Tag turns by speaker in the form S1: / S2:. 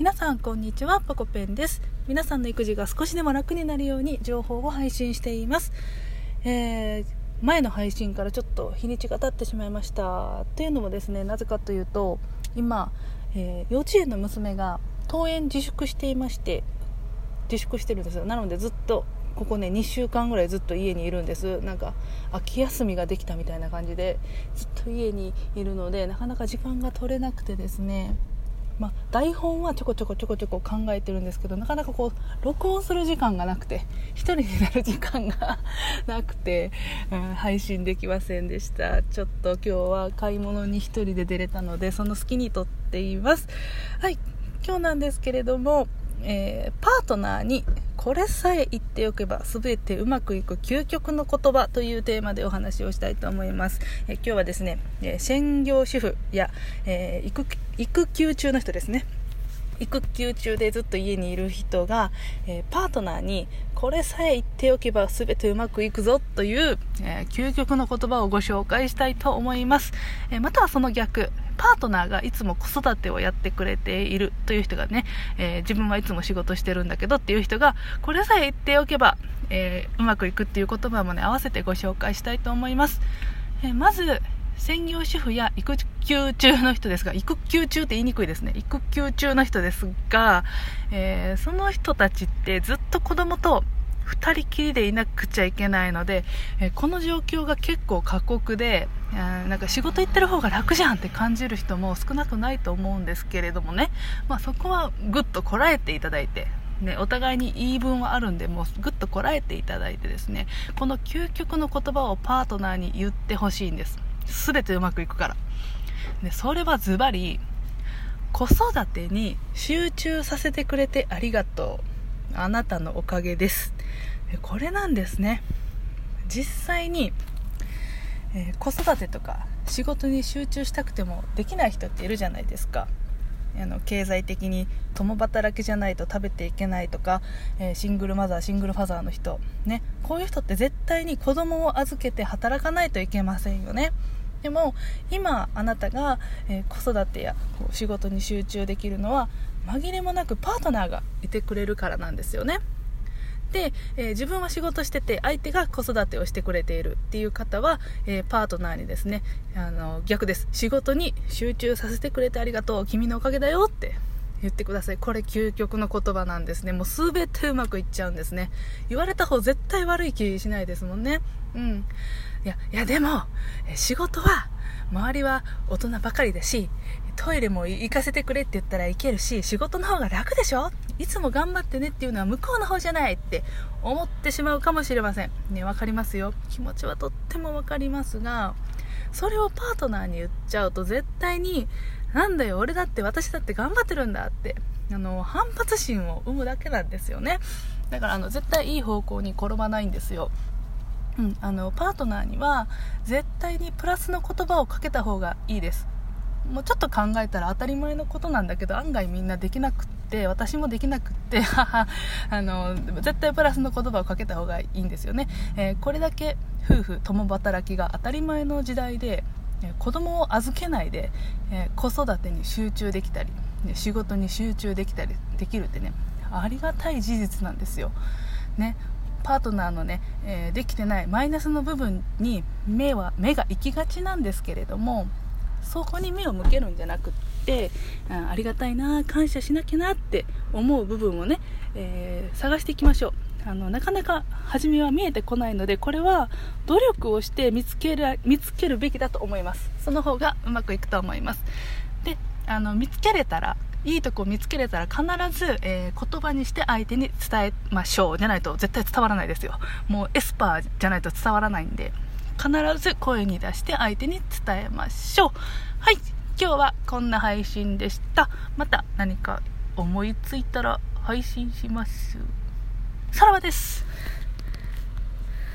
S1: 皆さんこんにちはポコペンです。皆さんの育児が少しでも楽になるように情報を配信しています、えー、前の配信からちょっと日にちが経ってしまいました。というのもですねなぜかというと今、えー、幼稚園の娘が登園自粛していまして自粛してるんですよ。なのでずっとここね2週間ぐらいずっと家にいるんです。なんか秋休みができたみたいな感じでずっと家にいるのでなかなか時間が取れなくてですね。まあ、台本はちょこちょこちょこちょこ考えてるんですけどなかなかこう録音する時間がなくて1人になる時間が なくて、うん、配信できませんでした。ちょっと今日は買い物に1人で出れたのでその隙に撮っています。はい今日なんですけれども、えー、パートナーにこれさえ言っておけば全てうまくいく究極の言葉というテーマでお話をしたいと思います。え今日はですね、え専業主婦や、えー、育育休中の人ですね。育休中でずっと家にいる人が、えー、パートナーにこれさえ言っておけば全てうまくいくぞという、えー、究極の言葉をご紹介したいと思います、えー、またはその逆パートナーがいつも子育てをやってくれているという人がね、えー、自分はいつも仕事してるんだけどっていう人が、これさえ言っておけば、えー、うまくいくっていう言葉もね、合わせてご紹介したいと思います。えー、まず、専業主婦や育休中の人ですが、育休中って言いにくいですね。育休中の人ですが、えーその人たちってずっと子供と2人きりでいなくちゃいけないので、えこの状況が結構過酷で、なんか仕事行ってる方が楽じゃんって感じる人も少なくないと思うんですけれどもね、まあ、そこはぐっとこらえていただいて、ね、お互いに言い分はあるんでもうぐっとこらえていただいてですねこの究極の言葉をパートナーに言ってほしいんです。全てうまくいくから。でそれはズバリ子育てに集中させてくれてありがとう。あなたのおかげです。これなんですね。実際にえー、子育てとか仕事に集中したくてもできない人っているじゃないですか。あの経済的に共働きじゃないと食べていけないとか、えー、シングルマザーシングルファザーの人、ね、こういう人って絶対に子供を預けて働かないといけませんよね。でも今あなたが、えー、子育てや仕事に集中できるのは紛れもなくパートナーがいてくれるからなんですよね。で、えー、自分は仕事してて相手が子育てをしてくれているっていう方は、えー、パートナーにですねあの逆です。仕事に集中させてくれてありがとう君のおかげだよって言ってください。これ究極の言葉なんですね。もう全てうまくいっちゃうんですね。言われた方絶対悪い気しないですもんね。うん。いやいやでも仕事は周りは大人ばかりだしトイレも行かせてくれって言ったら行けるし仕事の方が楽でしょ？いつも頑張ってねっていうのは向こうの方じゃないって思ってしまうかもしれません。ね分かりますよ。気持ちはとっても分かりますがそれをパートナーに言っちゃうと絶対になんだよ俺だって私だって頑張ってるんだってあの反発心を生むだけなんですよね。だからあの絶対いい方向に転ばないんですよ。うん、あのパートナーには絶対にプラスの言葉をかけた方がいいです。もうちょっと考えたら当たり前のことなんだけど案外みんなできなくって私もできなくってあの絶対プラスの言葉をかけた方がいいんですよね、えー、これだけ夫婦共働きが当たり前の時代で子供を預けないで、えー、子育てに集中できたり仕事に集中できたりできるってねありがたい事実なんですよ、ね、パートナーのね、えー、できてないマイナスの部分に目は目が行きがちなんですけれどもそこに目を向けるんじゃなくって、うん、ありがたいな感謝しなきゃなって思う部分をね、えー、探していきましょう。あのなかなか初めは見えてこないのでこれは努力をして見つける見つけるべきだと思います。その方がうまくいくと思います。であの見つけれたらいいとこ見つけれたら必ず、えー、言葉にして相手に伝えましょうじゃないと絶対伝わらないですよもうエスパーじゃないと伝わらないんで必ず声に出して相手に伝えましょう。はい。今日はこんな配信でした。また何か思いついたら配信します。さらばです。